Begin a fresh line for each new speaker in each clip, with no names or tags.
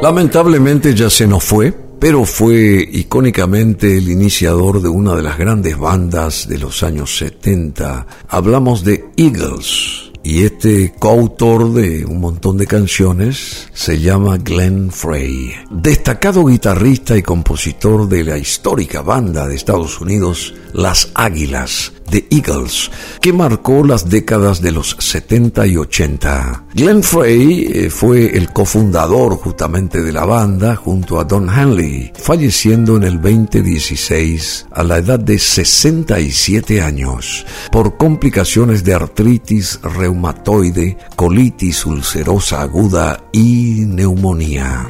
Lamentablemente ya se nos fue, pero fue icónicamente el iniciador de una de las grandes bandas de los años 70. Hablamos de Eagles. Y este coautor de un montón de canciones se llama Glenn Frey, destacado guitarrista y compositor de la histórica banda de Estados Unidos Las Águilas, The Eagles, que marcó las décadas de los 70 y 80. Glenn Frey eh, fue el cofundador justamente de la banda junto a Don Hanley, falleciendo en el 2016 a la edad de 67 años por complicaciones de artritis reumatoide, colitis ulcerosa aguda y neumonía.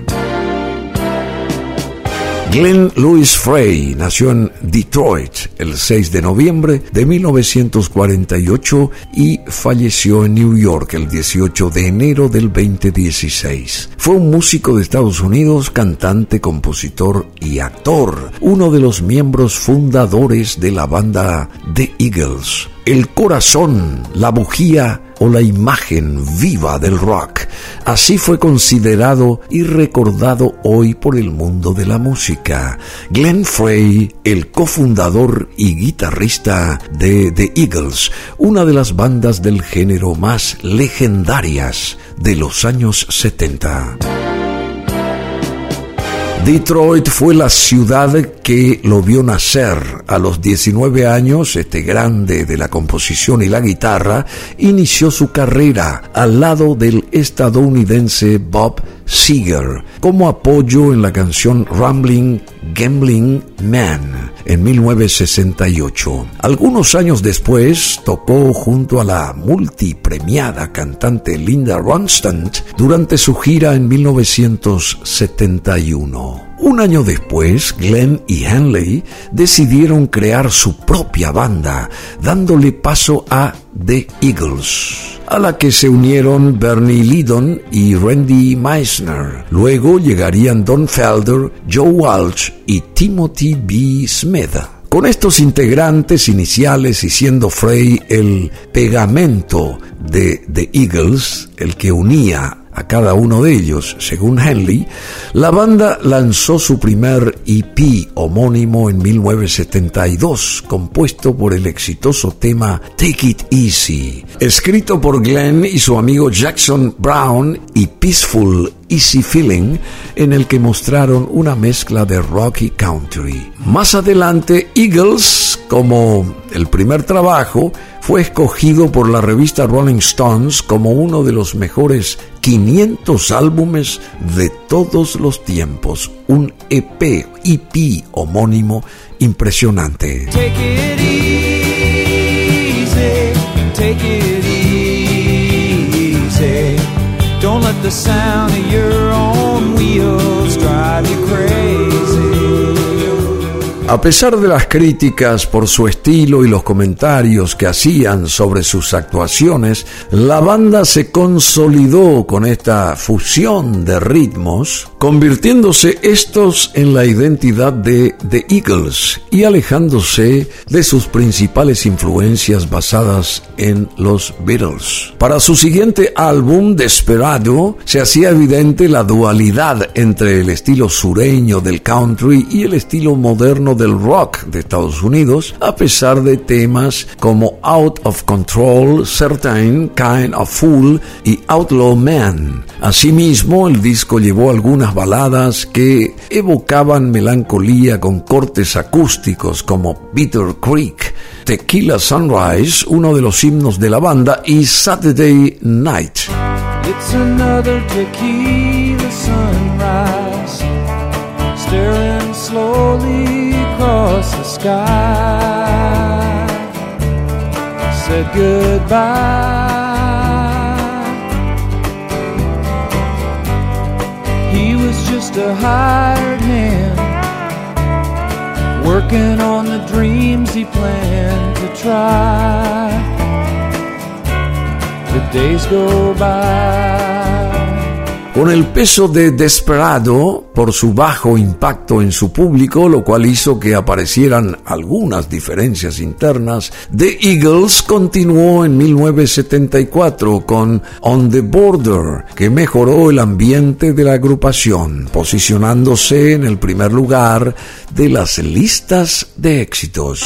Glenn Louis Frey nació en Detroit el 6 de noviembre de 1948 y falleció en New York el 18 de enero del 2016. Fue un músico de Estados Unidos, cantante, compositor y actor, uno de los miembros fundadores de la banda The Eagles el corazón, la bujía o la imagen viva del rock. Así fue considerado y recordado hoy por el mundo de la música. Glenn Frey, el cofundador y guitarrista de The Eagles, una de las bandas del género más legendarias de los años 70. Detroit fue la ciudad que lo vio nacer. A los 19 años, este grande de la composición y la guitarra inició su carrera al lado del estadounidense Bob Seger como apoyo en la canción Rambling Gambling Man en 1968. Algunos años después tocó junto a la multipremiada cantante Linda Ronstadt durante su gira en 1971. Un año después, Glenn y Henley decidieron crear su propia banda, dándole paso a The Eagles, a la que se unieron Bernie Lydon y Randy Meisner. Luego llegarían Don Felder, Joe Walsh y Timothy B. Smith. Con estos integrantes iniciales y siendo Frey el pegamento de The Eagles, el que unía a cada uno de ellos, según Henley, la banda lanzó su primer EP homónimo en 1972, compuesto por el exitoso tema Take It Easy, escrito por Glenn y su amigo Jackson Brown y Peaceful Easy Feeling, en el que mostraron una mezcla de rock y country. Más adelante, Eagles, como el primer trabajo, fue escogido por la revista Rolling Stones como uno de los mejores 500 álbumes de todos los tiempos, un EP, EP homónimo impresionante. Take it easy, take it easy. Don't let the sound of your own wheels drive you crazy. A pesar de las críticas por su estilo y los comentarios que hacían sobre sus actuaciones, la banda se consolidó con esta fusión de ritmos, convirtiéndose estos en la identidad de The Eagles y alejándose de sus principales influencias basadas en los Beatles. Para su siguiente álbum, Desperado, se hacía evidente la dualidad entre el estilo sureño del country y el estilo moderno del rock de Estados Unidos, a pesar de temas como Out of Control, Certain Kind of Fool y Outlaw Man. Asimismo, el disco llevó algunas baladas que evocaban melancolía con cortes acústicos como Bitter Creek, Tequila Sunrise, uno de los himnos de la banda, y Saturday Night. It's another tequila sunrise, staring slowly across the sky said goodbye. He was just a hired hand, working on the dreams he planned to try. The days go by. Con el peso de Desperado por su bajo impacto en su público, lo cual hizo que aparecieran algunas diferencias internas, The Eagles continuó en 1974 con On the Border, que mejoró el ambiente de la agrupación, posicionándose en el primer lugar de las listas de éxitos.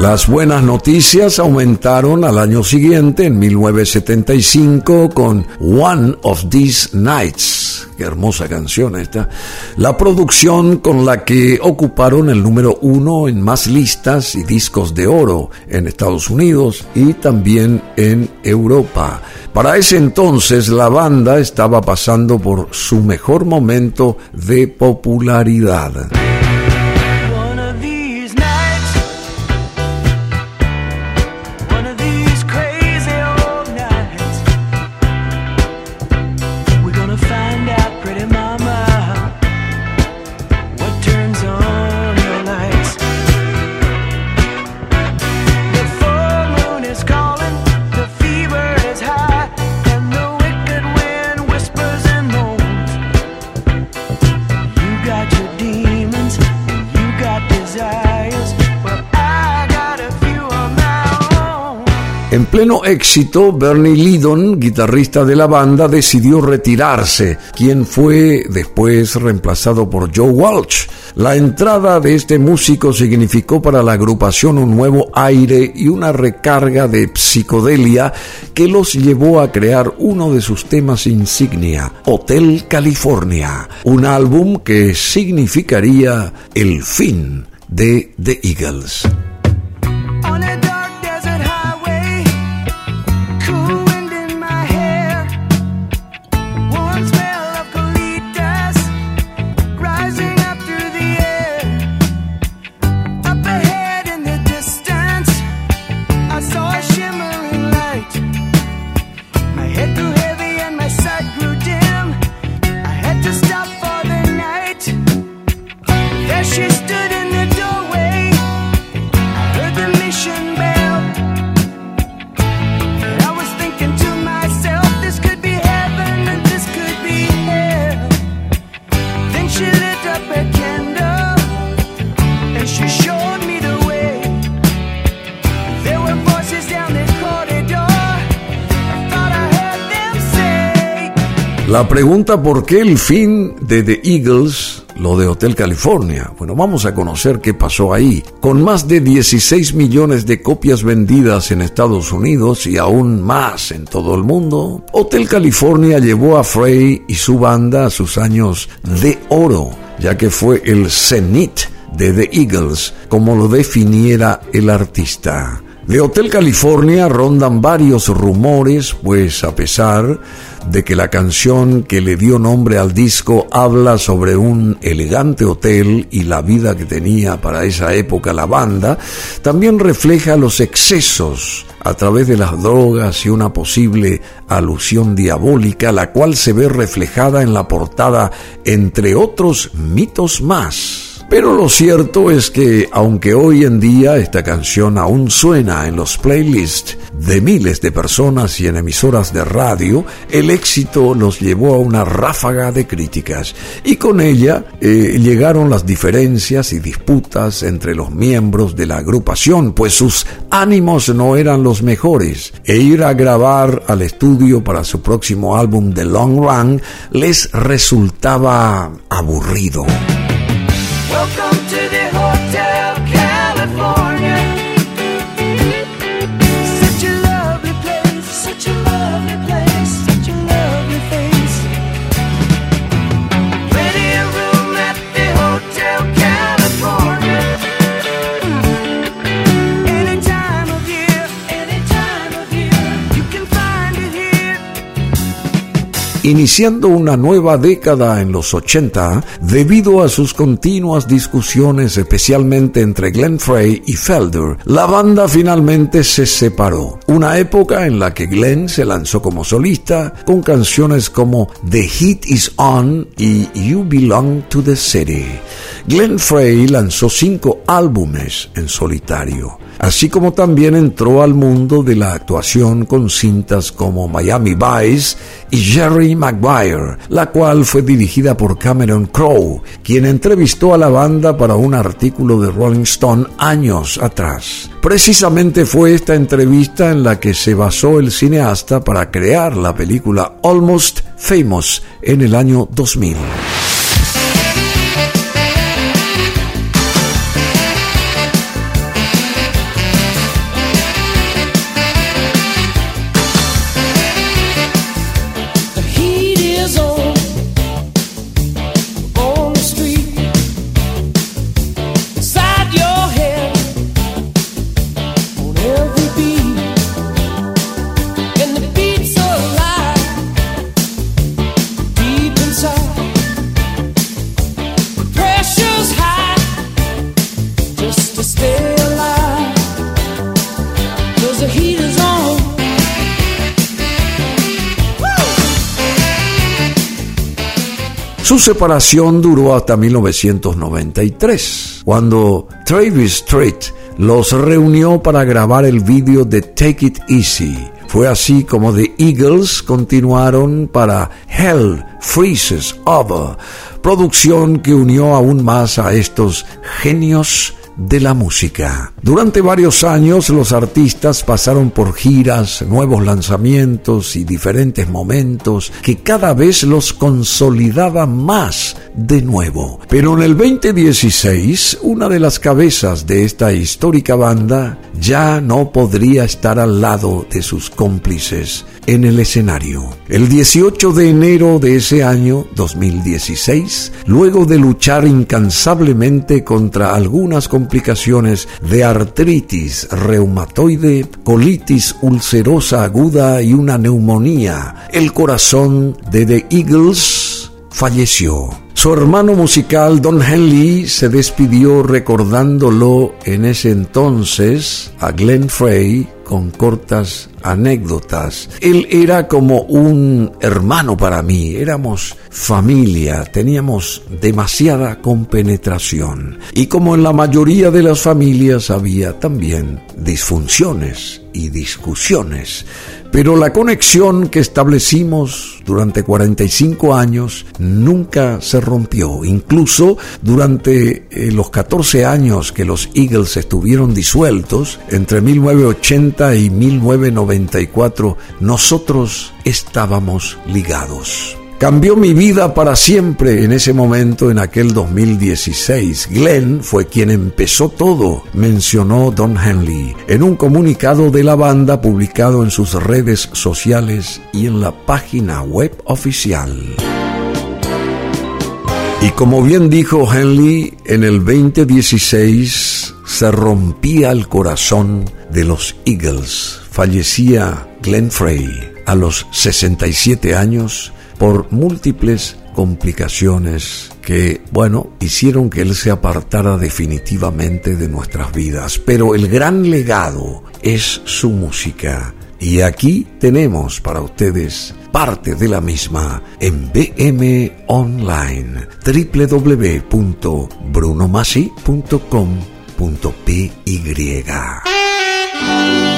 Las buenas noticias aumentaron al año siguiente, en 1975, con One of These Nights. Qué hermosa canción esta. La producción con la que ocuparon el número uno en más listas y discos de oro en Estados Unidos y también en Europa. Para ese entonces la banda estaba pasando por su mejor momento de popularidad. En pleno éxito, Bernie Lidon, guitarrista de la banda, decidió retirarse, quien fue después reemplazado por Joe Walsh. La entrada de este músico significó para la agrupación un nuevo aire y una recarga de psicodelia que los llevó a crear uno de sus temas insignia, Hotel California, un álbum que significaría el fin de The Eagles. La pregunta por qué el fin de The Eagles, lo de Hotel California. Bueno, vamos a conocer qué pasó ahí. Con más de 16 millones de copias vendidas en Estados Unidos y aún más en todo el mundo, Hotel California llevó a Frey y su banda a sus años de oro, ya que fue el cenit de The Eagles, como lo definiera el artista. De Hotel California rondan varios rumores, pues a pesar de que la canción que le dio nombre al disco habla sobre un elegante hotel y la vida que tenía para esa época la banda, también refleja los excesos a través de las drogas y una posible alusión diabólica, la cual se ve reflejada en la portada, entre otros mitos más. Pero lo cierto es que, aunque hoy en día esta canción aún suena en los playlists de miles de personas y en emisoras de radio, el éxito los llevó a una ráfaga de críticas y con ella eh, llegaron las diferencias y disputas entre los miembros de la agrupación, pues sus ánimos no eran los mejores e ir a grabar al estudio para su próximo álbum The Long Run les resultaba aburrido. Welcome to the iniciando una nueva década en los 80 debido a sus continuas discusiones especialmente entre Glenn Frey y Felder. La banda finalmente se separó, una época en la que Glenn se lanzó como solista con canciones como The Heat Is On y You Belong to the City. Glenn Frey lanzó cinco álbumes en solitario así como también entró al mundo de la actuación con cintas como Miami Vice y Jerry Maguire, la cual fue dirigida por Cameron Crowe, quien entrevistó a la banda para un artículo de Rolling Stone años atrás. Precisamente fue esta entrevista en la que se basó el cineasta para crear la película Almost Famous en el año 2000. Su separación duró hasta 1993, cuando Travis Street los reunió para grabar el vídeo de Take It Easy. Fue así como The Eagles continuaron para Hell Freezes Over, producción que unió aún más a estos genios de la música. Durante varios años los artistas pasaron por giras, nuevos lanzamientos y diferentes momentos que cada vez los consolidaban más de nuevo. Pero en el 2016, una de las cabezas de esta histórica banda ya no podría estar al lado de sus cómplices en el escenario. El 18 de enero de ese año 2016, luego de luchar incansablemente contra algunas complicaciones de artritis reumatoide, colitis ulcerosa aguda y una neumonía, el corazón de The Eagles falleció. Su hermano musical Don Henley se despidió recordándolo en ese entonces a Glenn Frey con cortas anécdotas. Él era como un hermano para mí, éramos familia, teníamos demasiada compenetración. Y como en la mayoría de las familias había también disfunciones y discusiones. Pero la conexión que establecimos durante 45 años nunca se rompió. Incluso durante eh, los 14 años que los Eagles estuvieron disueltos, entre 1980 y 1994, nosotros estábamos ligados. Cambió mi vida para siempre en ese momento, en aquel 2016. Glenn fue quien empezó todo, mencionó Don Henley, en un comunicado de la banda publicado en sus redes sociales y en la página web oficial. Y como bien dijo Henley, en el 2016 se rompía el corazón de los Eagles. Fallecía Glenn Frey a los 67 años por múltiples complicaciones que, bueno, hicieron que él se apartara definitivamente de nuestras vidas. Pero el gran legado es su música. Y aquí tenemos para ustedes parte de la misma en BM Online www.brunomasi.com.py.